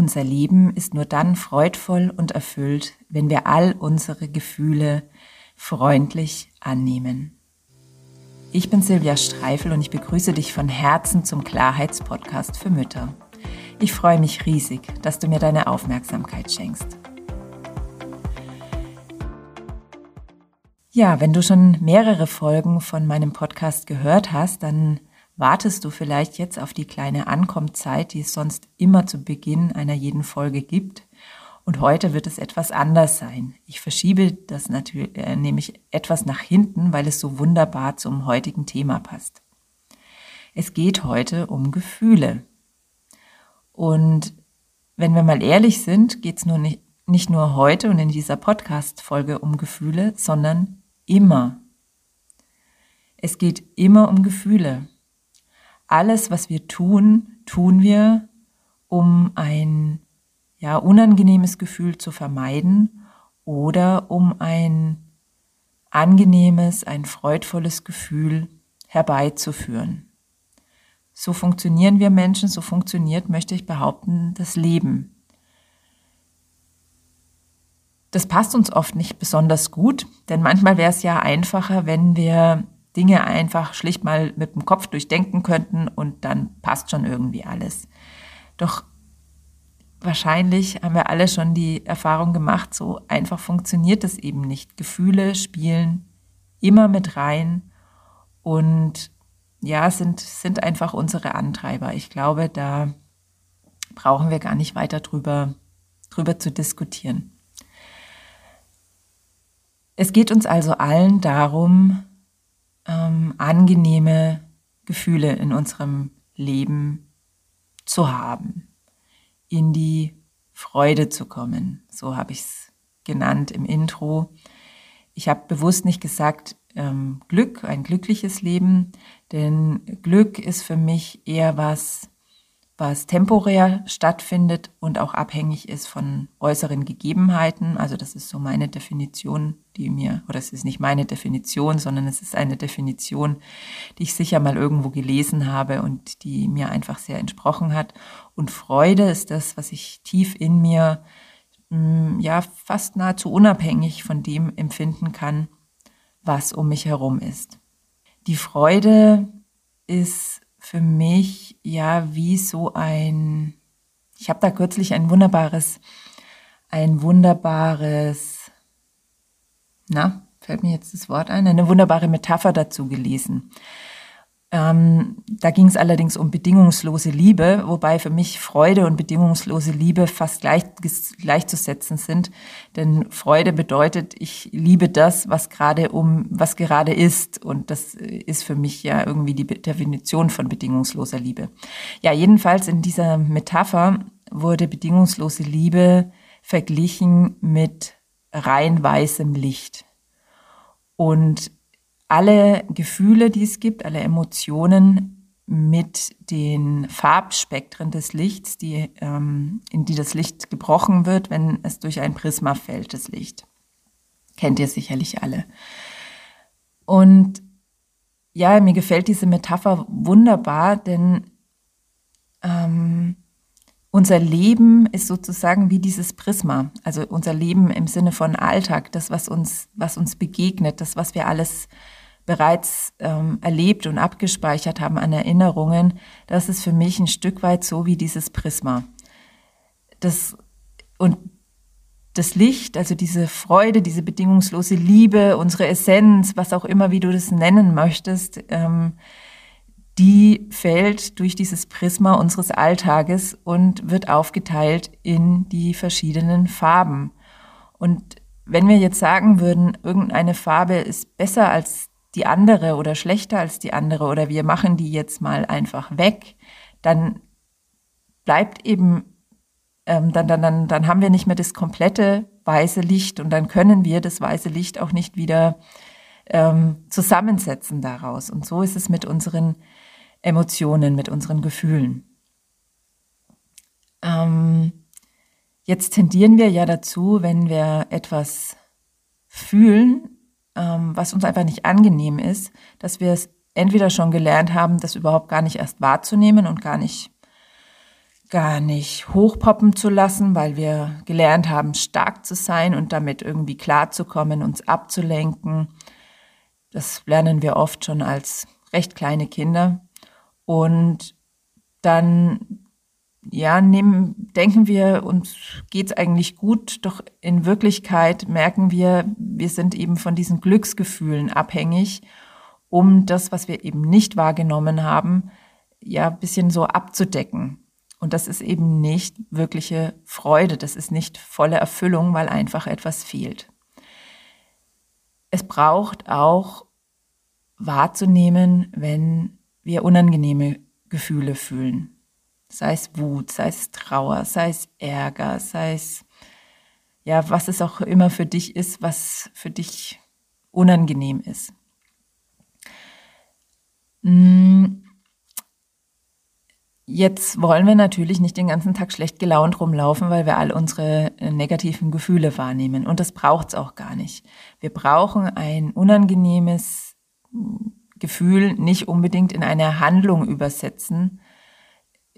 Unser Leben ist nur dann freudvoll und erfüllt, wenn wir all unsere Gefühle freundlich annehmen. Ich bin Silvia Streifel und ich begrüße dich von Herzen zum Klarheitspodcast für Mütter. Ich freue mich riesig, dass du mir deine Aufmerksamkeit schenkst. Ja, wenn du schon mehrere Folgen von meinem Podcast gehört hast, dann wartest du vielleicht jetzt auf die kleine Ankommzeit, die es sonst immer zu Beginn einer jeden Folge gibt. Und heute wird es etwas anders sein. Ich verschiebe das natürlich äh, nämlich etwas nach hinten, weil es so wunderbar zum heutigen Thema passt. Es geht heute um Gefühle. Und wenn wir mal ehrlich sind, geht es nur nicht, nicht nur heute und in dieser Podcast-Folge um Gefühle, sondern immer. Es geht immer um Gefühle alles, was wir tun, tun wir, um ein ja, unangenehmes Gefühl zu vermeiden oder um ein angenehmes, ein freudvolles Gefühl herbeizuführen. So funktionieren wir Menschen, so funktioniert, möchte ich behaupten, das Leben. Das passt uns oft nicht besonders gut, denn manchmal wäre es ja einfacher, wenn wir Dinge einfach schlicht mal mit dem Kopf durchdenken könnten und dann passt schon irgendwie alles. Doch wahrscheinlich haben wir alle schon die Erfahrung gemacht, so einfach funktioniert es eben nicht. Gefühle spielen immer mit rein und ja, sind, sind einfach unsere Antreiber. Ich glaube, da brauchen wir gar nicht weiter drüber, drüber zu diskutieren. Es geht uns also allen darum, ähm, angenehme Gefühle in unserem Leben zu haben, in die Freude zu kommen. So habe ich es genannt im Intro. Ich habe bewusst nicht gesagt ähm, Glück, ein glückliches Leben, denn Glück ist für mich eher was, was temporär stattfindet und auch abhängig ist von äußeren Gegebenheiten. Also das ist so meine Definition, die mir, oder es ist nicht meine Definition, sondern es ist eine Definition, die ich sicher mal irgendwo gelesen habe und die mir einfach sehr entsprochen hat. Und Freude ist das, was ich tief in mir, mm, ja, fast nahezu unabhängig von dem empfinden kann, was um mich herum ist. Die Freude ist für mich ja wie so ein, ich habe da kürzlich ein wunderbares, ein wunderbares, na, fällt mir jetzt das Wort ein, eine wunderbare Metapher dazu gelesen. Ähm, da ging es allerdings um bedingungslose Liebe, wobei für mich Freude und bedingungslose Liebe fast gleich, gleichzusetzen sind. Denn Freude bedeutet, ich liebe das, was gerade um, was gerade ist. Und das ist für mich ja irgendwie die Definition von bedingungsloser Liebe. Ja, jedenfalls in dieser Metapher wurde bedingungslose Liebe verglichen mit rein weißem Licht. Und alle Gefühle, die es gibt, alle Emotionen mit den Farbspektren des Lichts, die, ähm, in die das Licht gebrochen wird, wenn es durch ein Prisma fällt, das Licht. Kennt ihr sicherlich alle. Und ja, mir gefällt diese Metapher wunderbar, denn ähm, unser Leben ist sozusagen wie dieses Prisma. Also unser Leben im Sinne von Alltag, das, was uns, was uns begegnet, das, was wir alles bereits ähm, erlebt und abgespeichert haben an Erinnerungen, das ist für mich ein Stück weit so wie dieses Prisma. Das, und das Licht, also diese Freude, diese bedingungslose Liebe, unsere Essenz, was auch immer, wie du das nennen möchtest, ähm, die fällt durch dieses Prisma unseres Alltages und wird aufgeteilt in die verschiedenen Farben. Und wenn wir jetzt sagen würden, irgendeine Farbe ist besser als die andere oder schlechter als die andere oder wir machen die jetzt mal einfach weg, dann bleibt eben, ähm, dann, dann, dann, dann haben wir nicht mehr das komplette weiße Licht und dann können wir das weiße Licht auch nicht wieder ähm, zusammensetzen daraus. Und so ist es mit unseren Emotionen, mit unseren Gefühlen. Ähm, jetzt tendieren wir ja dazu, wenn wir etwas fühlen, ähm, was uns einfach nicht angenehm ist, dass wir es entweder schon gelernt haben, das überhaupt gar nicht erst wahrzunehmen und gar nicht gar nicht hochpoppen zu lassen, weil wir gelernt haben, stark zu sein und damit irgendwie klarzukommen, uns abzulenken. Das lernen wir oft schon als recht kleine Kinder. Und dann, ja, nehmen, denken wir, uns geht's eigentlich gut, doch in Wirklichkeit merken wir, wir sind eben von diesen Glücksgefühlen abhängig, um das, was wir eben nicht wahrgenommen haben, ja, ein bisschen so abzudecken. Und das ist eben nicht wirkliche Freude, das ist nicht volle Erfüllung, weil einfach etwas fehlt. Es braucht auch wahrzunehmen, wenn wir unangenehme Gefühle fühlen. Sei es Wut, sei es Trauer, sei es Ärger, sei es, ja, was es auch immer für dich ist, was für dich unangenehm ist. Hm, Jetzt wollen wir natürlich nicht den ganzen Tag schlecht gelaunt rumlaufen, weil wir all unsere äh, negativen Gefühle wahrnehmen. Und das braucht's auch gar nicht. Wir brauchen ein unangenehmes hm, Gefühl nicht unbedingt in eine Handlung übersetzen,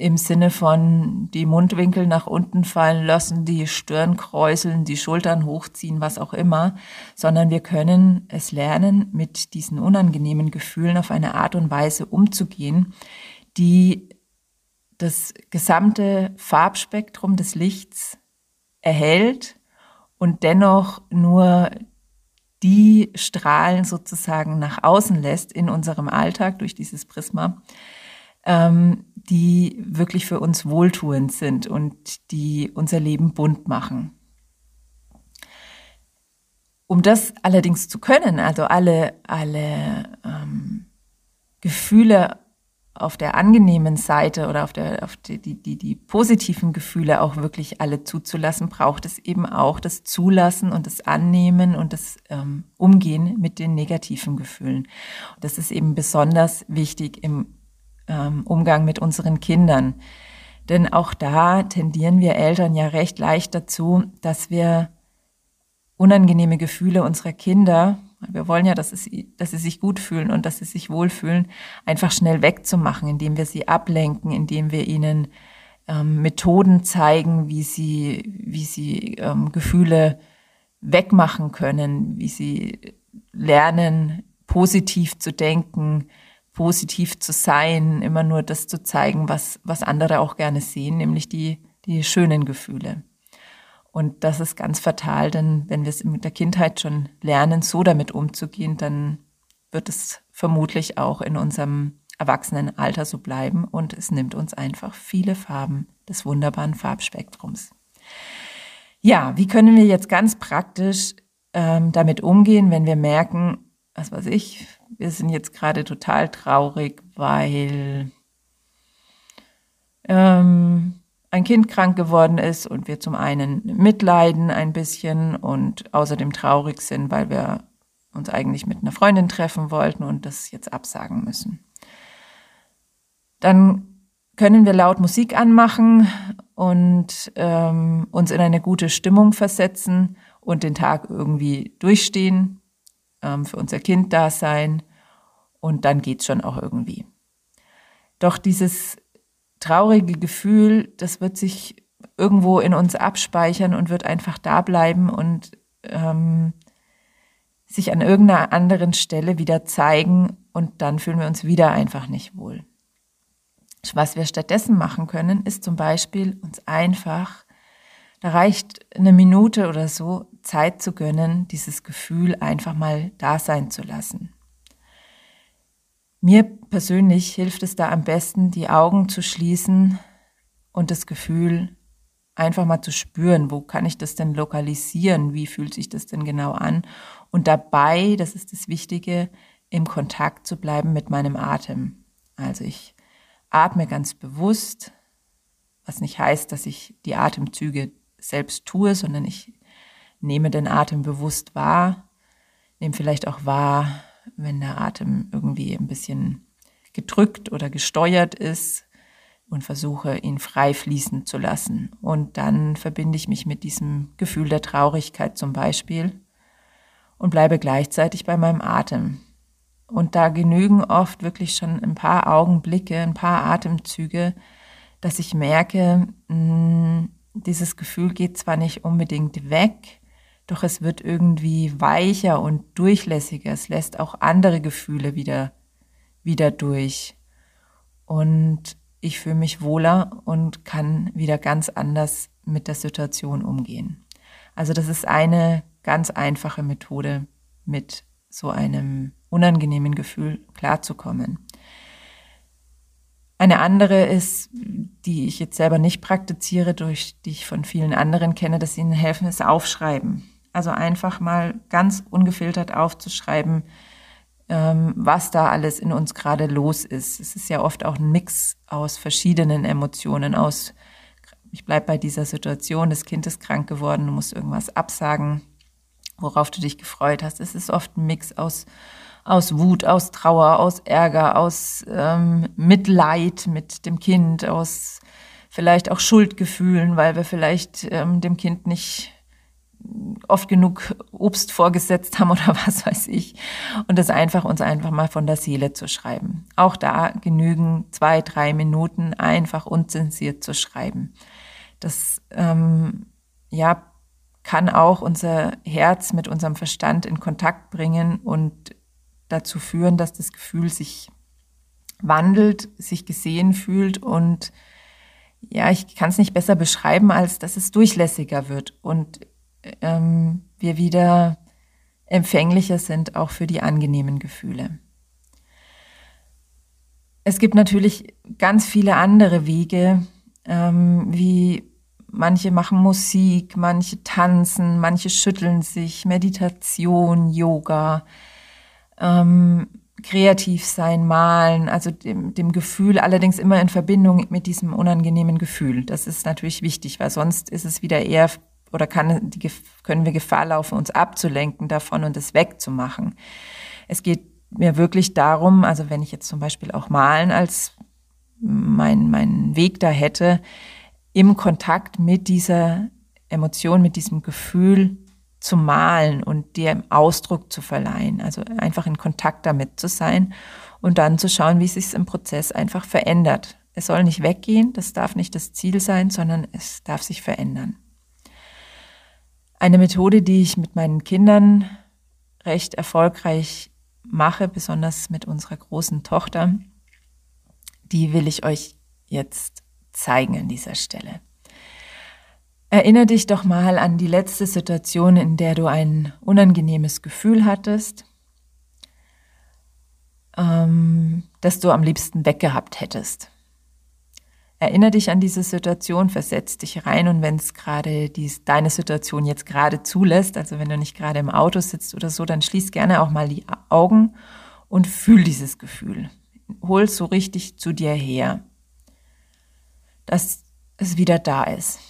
im Sinne von die Mundwinkel nach unten fallen lassen, die Stirn kräuseln, die Schultern hochziehen, was auch immer, sondern wir können es lernen, mit diesen unangenehmen Gefühlen auf eine Art und Weise umzugehen, die das gesamte Farbspektrum des Lichts erhält und dennoch nur die Strahlen sozusagen nach außen lässt in unserem Alltag durch dieses Prisma, ähm, die wirklich für uns wohltuend sind und die unser Leben bunt machen. Um das allerdings zu können, also alle, alle ähm, Gefühle auf der angenehmen Seite oder auf der auf die, die, die, die positiven Gefühle auch wirklich alle zuzulassen, braucht es eben auch das Zulassen und das Annehmen und das ähm, Umgehen mit den negativen Gefühlen. Das ist eben besonders wichtig im ähm, Umgang mit unseren Kindern. Denn auch da tendieren wir Eltern ja recht leicht dazu, dass wir unangenehme Gefühle unserer Kinder wir wollen ja, dass, es, dass sie sich gut fühlen und dass sie sich wohlfühlen, einfach schnell wegzumachen, indem wir sie ablenken, indem wir ihnen ähm, Methoden zeigen, wie sie, wie sie ähm, Gefühle wegmachen können, wie sie lernen, positiv zu denken, positiv zu sein, immer nur das zu zeigen, was, was andere auch gerne sehen, nämlich die, die schönen Gefühle. Und das ist ganz fatal, denn wenn wir es in der Kindheit schon lernen, so damit umzugehen, dann wird es vermutlich auch in unserem Erwachsenenalter so bleiben und es nimmt uns einfach viele Farben des wunderbaren Farbspektrums. Ja, wie können wir jetzt ganz praktisch ähm, damit umgehen, wenn wir merken, was weiß ich, wir sind jetzt gerade total traurig, weil ähm, ein Kind krank geworden ist und wir zum einen mitleiden ein bisschen und außerdem traurig sind, weil wir uns eigentlich mit einer Freundin treffen wollten und das jetzt absagen müssen. Dann können wir laut Musik anmachen und ähm, uns in eine gute Stimmung versetzen und den Tag irgendwie durchstehen, ähm, für unser Kind da sein und dann geht's schon auch irgendwie. Doch dieses traurige Gefühl, das wird sich irgendwo in uns abspeichern und wird einfach da bleiben und ähm, sich an irgendeiner anderen Stelle wieder zeigen und dann fühlen wir uns wieder einfach nicht wohl. Was wir stattdessen machen können, ist zum Beispiel uns einfach, da reicht eine Minute oder so, Zeit zu gönnen, dieses Gefühl einfach mal da sein zu lassen. Mir persönlich hilft es da am besten, die Augen zu schließen und das Gefühl einfach mal zu spüren, wo kann ich das denn lokalisieren, wie fühlt sich das denn genau an und dabei, das ist das Wichtige, im Kontakt zu bleiben mit meinem Atem. Also ich atme ganz bewusst, was nicht heißt, dass ich die Atemzüge selbst tue, sondern ich nehme den Atem bewusst wahr, nehme vielleicht auch wahr, wenn der Atem irgendwie ein bisschen gedrückt oder gesteuert ist und versuche ihn frei fließen zu lassen. Und dann verbinde ich mich mit diesem Gefühl der Traurigkeit zum Beispiel und bleibe gleichzeitig bei meinem Atem. Und da genügen oft wirklich schon ein paar Augenblicke, ein paar Atemzüge, dass ich merke, mh, dieses Gefühl geht zwar nicht unbedingt weg, doch es wird irgendwie weicher und durchlässiger. Es lässt auch andere Gefühle wieder, wieder durch. Und ich fühle mich wohler und kann wieder ganz anders mit der Situation umgehen. Also das ist eine ganz einfache Methode, mit so einem unangenehmen Gefühl klarzukommen. Eine andere ist, die ich jetzt selber nicht praktiziere, durch die ich von vielen anderen kenne, dass ihnen helfen, ist Aufschreiben. Also einfach mal ganz ungefiltert aufzuschreiben, ähm, was da alles in uns gerade los ist. Es ist ja oft auch ein Mix aus verschiedenen Emotionen, aus, ich bleibe bei dieser Situation, das Kind ist krank geworden, du musst irgendwas absagen, worauf du dich gefreut hast. Es ist oft ein Mix aus, aus Wut, aus Trauer, aus Ärger, aus ähm, Mitleid mit dem Kind, aus vielleicht auch Schuldgefühlen, weil wir vielleicht ähm, dem Kind nicht oft genug Obst vorgesetzt haben oder was weiß ich. Und das einfach uns einfach mal von der Seele zu schreiben. Auch da genügen zwei, drei Minuten einfach unzensiert zu schreiben. Das ähm, ja kann auch unser Herz mit unserem Verstand in Kontakt bringen und dazu führen, dass das Gefühl sich wandelt, sich gesehen fühlt und ja, ich kann es nicht besser beschreiben, als dass es durchlässiger wird und ähm, wir wieder empfänglicher sind auch für die angenehmen Gefühle. Es gibt natürlich ganz viele andere Wege, ähm, wie manche machen Musik, manche tanzen, manche schütteln sich, Meditation, Yoga, ähm, kreativ sein, malen, also dem, dem Gefühl, allerdings immer in Verbindung mit diesem unangenehmen Gefühl. Das ist natürlich wichtig, weil sonst ist es wieder eher oder kann, die, können wir Gefahr laufen, uns abzulenken davon und es wegzumachen. Es geht mir wirklich darum, also wenn ich jetzt zum Beispiel auch Malen als mein, mein Weg da hätte, im Kontakt mit dieser Emotion, mit diesem Gefühl zu malen und dem Ausdruck zu verleihen. Also einfach in Kontakt damit zu sein und dann zu schauen, wie sich im Prozess einfach verändert. Es soll nicht weggehen, das darf nicht das Ziel sein, sondern es darf sich verändern. Eine Methode, die ich mit meinen Kindern recht erfolgreich mache, besonders mit unserer großen Tochter, die will ich euch jetzt zeigen an dieser Stelle. Erinnere dich doch mal an die letzte Situation, in der du ein unangenehmes Gefühl hattest, ähm, das du am liebsten weggehabt hättest. Erinnere dich an diese Situation, versetz dich rein und wenn es gerade deine Situation jetzt gerade zulässt, also wenn du nicht gerade im Auto sitzt oder so, dann schließ gerne auch mal die Augen und fühl dieses Gefühl. Hol so richtig zu dir her, dass es wieder da ist.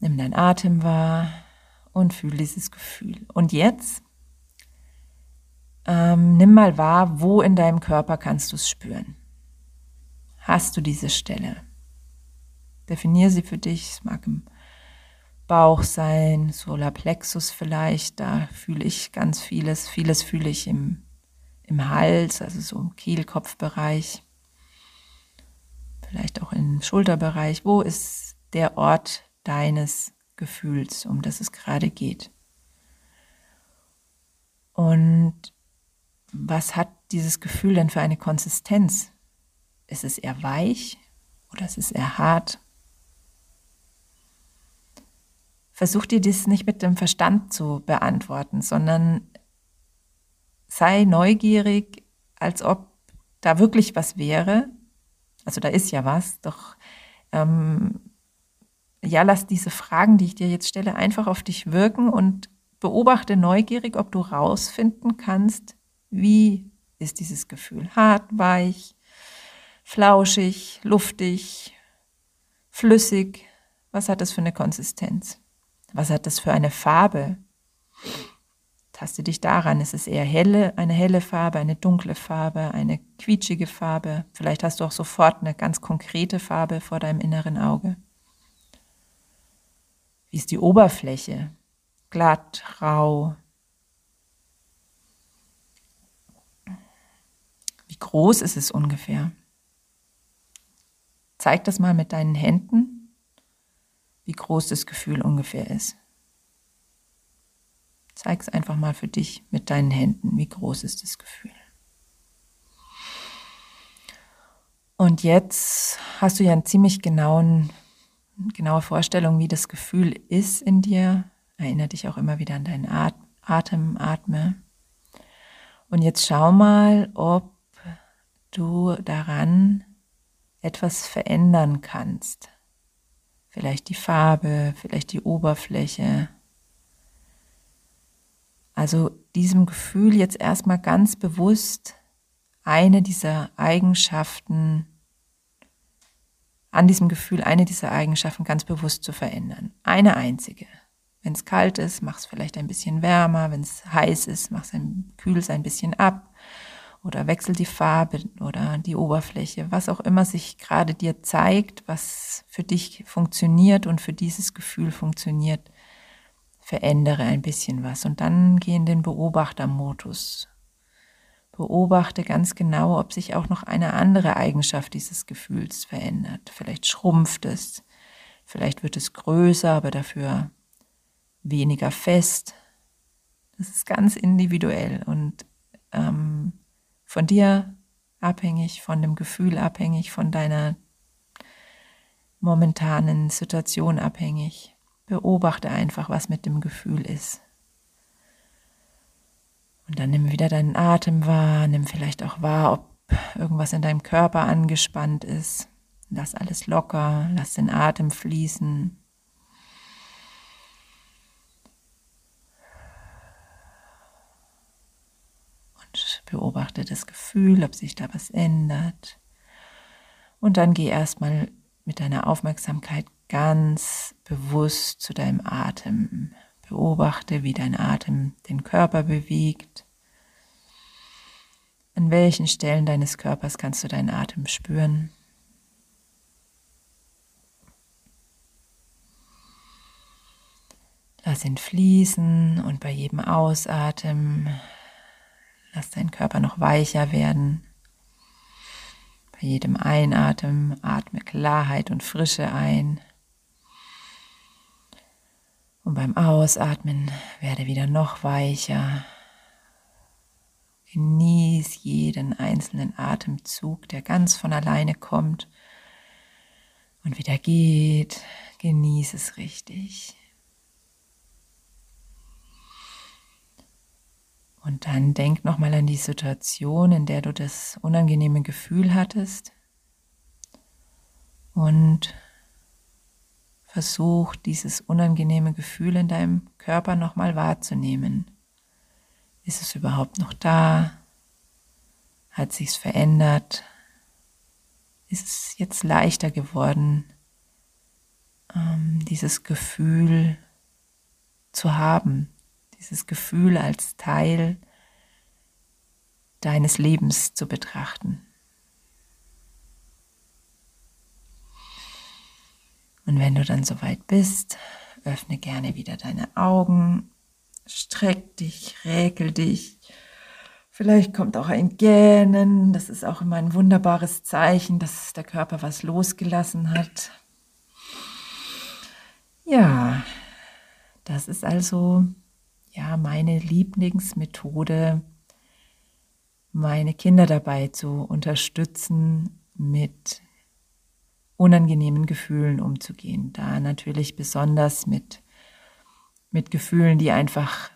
Nimm deinen Atem wahr und fühl dieses Gefühl. Und jetzt ähm, nimm mal wahr, wo in deinem Körper kannst du es spüren. Hast du diese Stelle? Definiere sie für dich. Es mag im Bauch sein, Solarplexus vielleicht. Da fühle ich ganz vieles. Vieles fühle ich im, im Hals, also so im Kehlkopfbereich. Vielleicht auch im Schulterbereich. Wo ist der Ort deines Gefühls, um das es gerade geht? Und was hat dieses Gefühl denn für eine Konsistenz? Ist es eher weich oder ist es eher hart? Versuch dir das nicht mit dem Verstand zu beantworten, sondern sei neugierig, als ob da wirklich was wäre. Also da ist ja was, doch ähm, ja, lass diese Fragen, die ich dir jetzt stelle, einfach auf dich wirken und beobachte neugierig, ob du rausfinden kannst, wie ist dieses Gefühl? Hart, weich, flauschig, luftig, flüssig? Was hat das für eine Konsistenz? Was hat das für eine Farbe? Taste dich daran. Ist es eher helle, eine helle Farbe, eine dunkle Farbe, eine quietschige Farbe? Vielleicht hast du auch sofort eine ganz konkrete Farbe vor deinem inneren Auge. Wie ist die Oberfläche? Glatt, rau, groß ist es ungefähr? Zeig das mal mit deinen Händen, wie groß das Gefühl ungefähr ist. Zeig es einfach mal für dich mit deinen Händen, wie groß ist das Gefühl. Und jetzt hast du ja einen ziemlich genauen, genaue Vorstellung, wie das Gefühl ist in dir. Erinnere dich auch immer wieder an deinen Atem, atme. Und jetzt schau mal, ob du daran etwas verändern kannst. Vielleicht die Farbe, vielleicht die Oberfläche. Also diesem Gefühl jetzt erstmal ganz bewusst eine dieser Eigenschaften, an diesem Gefühl eine dieser Eigenschaften ganz bewusst zu verändern. Eine einzige. Wenn es kalt ist, mach es vielleicht ein bisschen wärmer. Wenn es heiß ist, mach es kühl es ein bisschen ab oder wechsel die Farbe oder die Oberfläche, was auch immer sich gerade dir zeigt, was für dich funktioniert und für dieses Gefühl funktioniert, verändere ein bisschen was und dann geh in den Beobachtermodus. Beobachte ganz genau, ob sich auch noch eine andere Eigenschaft dieses Gefühls verändert. Vielleicht schrumpft es, vielleicht wird es größer, aber dafür weniger fest. Das ist ganz individuell und ähm, von dir abhängig, von dem Gefühl abhängig, von deiner momentanen Situation abhängig. Beobachte einfach, was mit dem Gefühl ist. Und dann nimm wieder deinen Atem wahr, nimm vielleicht auch wahr, ob irgendwas in deinem Körper angespannt ist. Lass alles locker, lass den Atem fließen. Beobachte das Gefühl, ob sich da was ändert. Und dann geh erstmal mit deiner Aufmerksamkeit ganz bewusst zu deinem Atem. Beobachte, wie dein Atem den Körper bewegt. An welchen Stellen deines Körpers kannst du deinen Atem spüren? Lass ihn fließen und bei jedem Ausatmen Lass deinen Körper noch weicher werden. Bei jedem Einatmen atme Klarheit und Frische ein. Und beim Ausatmen werde wieder noch weicher. Genieß jeden einzelnen Atemzug, der ganz von alleine kommt und wieder geht. Genieß es richtig. Und dann denk nochmal an die Situation, in der du das unangenehme Gefühl hattest. Und versuch dieses unangenehme Gefühl in deinem Körper nochmal wahrzunehmen. Ist es überhaupt noch da? Hat sich's verändert? Ist es jetzt leichter geworden, ähm, dieses Gefühl zu haben? Dieses Gefühl als Teil deines Lebens zu betrachten. Und wenn du dann soweit bist, öffne gerne wieder deine Augen, streck dich, räkel dich. Vielleicht kommt auch ein Gähnen. Das ist auch immer ein wunderbares Zeichen, dass der Körper was losgelassen hat. Ja, das ist also ja meine Lieblingsmethode, meine Kinder dabei zu unterstützen, mit unangenehmen Gefühlen umzugehen. Da natürlich besonders mit, mit Gefühlen, die einfach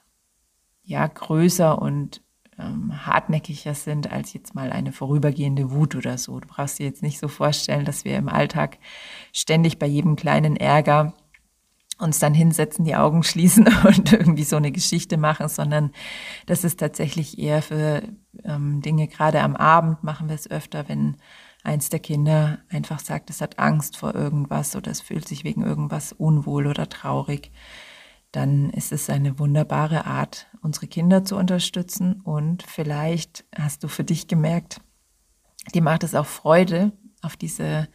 ja größer und ähm, hartnäckiger sind als jetzt mal eine vorübergehende Wut oder so. Du brauchst dir jetzt nicht so vorstellen, dass wir im Alltag ständig bei jedem kleinen Ärger uns dann hinsetzen, die Augen schließen und irgendwie so eine Geschichte machen, sondern das ist tatsächlich eher für ähm, Dinge, gerade am Abend machen wir es öfter, wenn eins der Kinder einfach sagt, es hat Angst vor irgendwas oder es fühlt sich wegen irgendwas unwohl oder traurig, dann ist es eine wunderbare Art, unsere Kinder zu unterstützen. Und vielleicht hast du für dich gemerkt, die macht es auch Freude, auf diese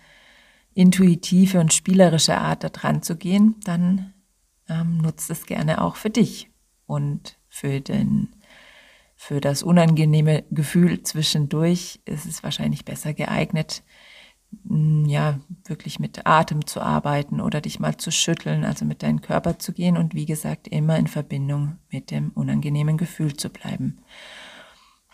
intuitive und spielerische Art da dran zu gehen, dann ähm, nutzt es gerne auch für dich und für den für das unangenehme Gefühl zwischendurch ist es wahrscheinlich besser geeignet, mm, ja, wirklich mit Atem zu arbeiten oder dich mal zu schütteln, also mit deinem Körper zu gehen und wie gesagt immer in Verbindung mit dem unangenehmen Gefühl zu bleiben.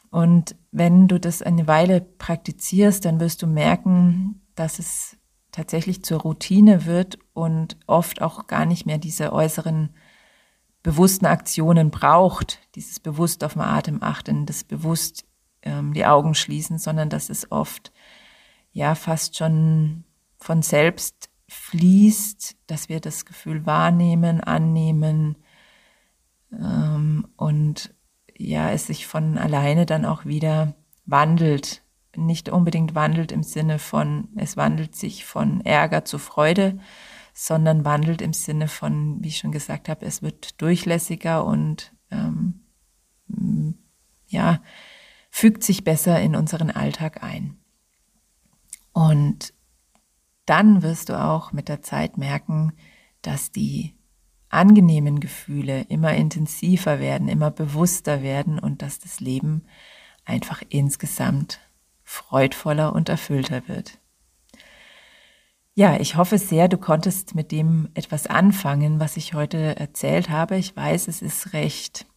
Und wenn du das eine Weile praktizierst, dann wirst du merken, dass es tatsächlich zur Routine wird und oft auch gar nicht mehr diese äußeren bewussten Aktionen braucht, dieses bewusst auf den Atem achten, das bewusst ähm, die Augen schließen, sondern dass es oft ja fast schon von selbst fließt, dass wir das Gefühl wahrnehmen, annehmen ähm, und ja, es sich von alleine dann auch wieder wandelt. Nicht unbedingt wandelt im Sinne von, es wandelt sich von Ärger zu Freude, sondern wandelt im Sinne von, wie ich schon gesagt habe, es wird durchlässiger und ähm, ja, fügt sich besser in unseren Alltag ein. Und dann wirst du auch mit der Zeit merken, dass die angenehmen Gefühle immer intensiver werden, immer bewusster werden und dass das Leben einfach insgesamt freudvoller und erfüllter wird. Ja, ich hoffe sehr, du konntest mit dem etwas anfangen, was ich heute erzählt habe. Ich weiß, es ist recht,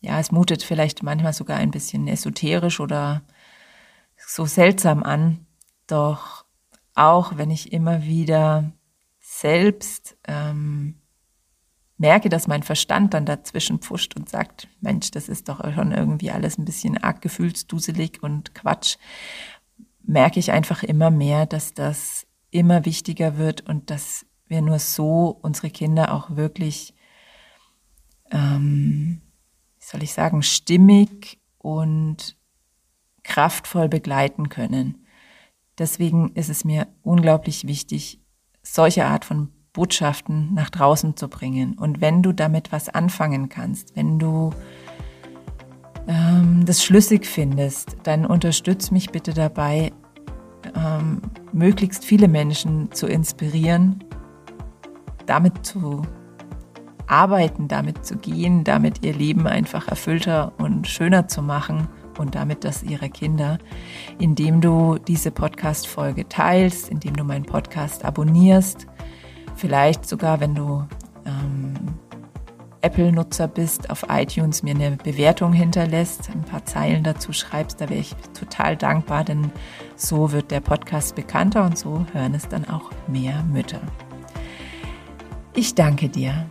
ja, es mutet vielleicht manchmal sogar ein bisschen esoterisch oder so seltsam an. Doch auch wenn ich immer wieder selbst ähm, merke, dass mein Verstand dann dazwischen pfuscht und sagt, Mensch, das ist doch schon irgendwie alles ein bisschen arg gefühlsduselig und Quatsch, merke ich einfach immer mehr, dass das immer wichtiger wird und dass wir nur so unsere Kinder auch wirklich, ähm, wie soll ich sagen, stimmig und kraftvoll begleiten können. Deswegen ist es mir unglaublich wichtig, solche Art von Botschaften nach draußen zu bringen. Und wenn du damit was anfangen kannst, wenn du ähm, das schlüssig findest, dann unterstütz mich bitte dabei, ähm, möglichst viele Menschen zu inspirieren, damit zu arbeiten, damit zu gehen, damit ihr Leben einfach erfüllter und schöner zu machen und damit das ihrer Kinder, indem du diese Podcast-Folge teilst, indem du meinen Podcast abonnierst, vielleicht sogar, wenn du ähm, Apple-Nutzer bist, auf iTunes mir eine Bewertung hinterlässt, ein paar Zeilen dazu schreibst, da wäre ich total dankbar, denn so wird der Podcast bekannter und so hören es dann auch mehr Mütter. Ich danke dir